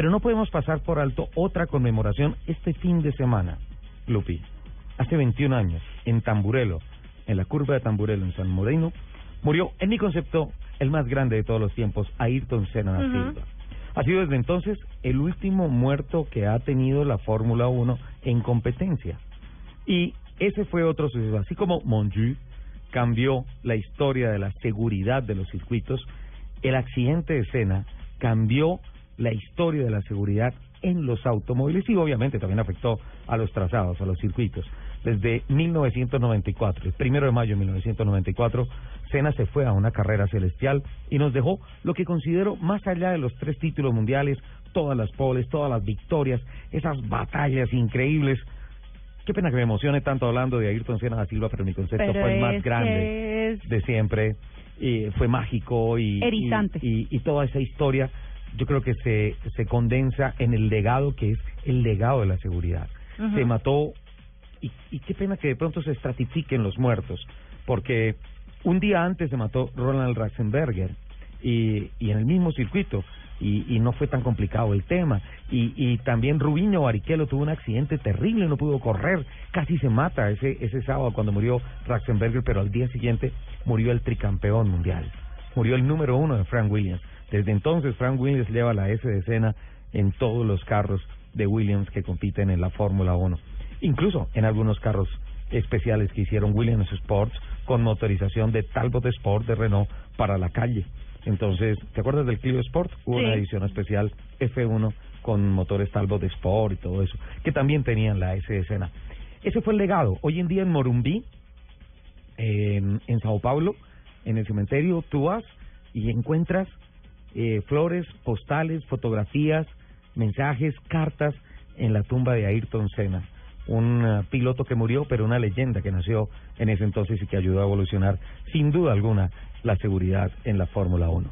Pero no podemos pasar por alto otra conmemoración este fin de semana, Lupi. Hace 21 años, en Tamburelo, en la curva de Tamburelo, en San Moreno, murió, en mi concepto, el más grande de todos los tiempos, Ayrton Senna Silva. Ha sido desde entonces el último muerto que ha tenido la Fórmula 1 en competencia. Y ese fue otro suceso. Así como Monju cambió la historia de la seguridad de los circuitos, el accidente de Senna cambió la historia de la seguridad en los automóviles y obviamente también afectó a los trazados, a los circuitos. Desde 1994, el primero de mayo de 1994, Senna se fue a una carrera celestial y nos dejó lo que considero más allá de los tres títulos mundiales, todas las poles, todas las victorias, esas batallas increíbles. Qué pena que me emocione tanto hablando de Ayrton Senna da Silva, pero mi concepto Pero fue el más grande es- de siempre. Y fue mágico y, Erizante. y, y- y toda esa historia yo creo que se, se condensa en el legado que es el legado de la seguridad. Se mató y, y qué pena que de pronto se estratifiquen los muertos, porque un día antes se mató Ronald Ratzenberger y, y en el mismo circuito y, y no fue tan complicado el tema. Y, y también Rubinho Barrichello tuvo un accidente terrible, no pudo correr, casi se mata ese ese sábado cuando murió Ratzenberger, pero al día siguiente murió el tricampeón mundial, murió el número uno de Frank Williams. Desde entonces Frank Williams lleva la S de escena en todos los carros de Williams que compiten en la Fórmula 1 incluso en algunos carros especiales que hicieron Williams Sports con motorización de Talbot Sport de Renault para la calle. Entonces, ¿te acuerdas del Clio Sport? Hubo Sí. una edición especial F1 con motores Talbot Sport y todo eso, que también tenían la S de escena. Ese fue el legado. Hoy en día en Morumbí, en, en Sao Paulo, en el cementerio, tú vas y encuentras eh, flores, postales, fotografías, mensajes, cartas en la tumba de Ayrton Senna, un eh, piloto que murió, pero una leyenda que nació en ese entonces y que ayudó a evolucionar sin duda alguna la seguridad en la Fórmula 1.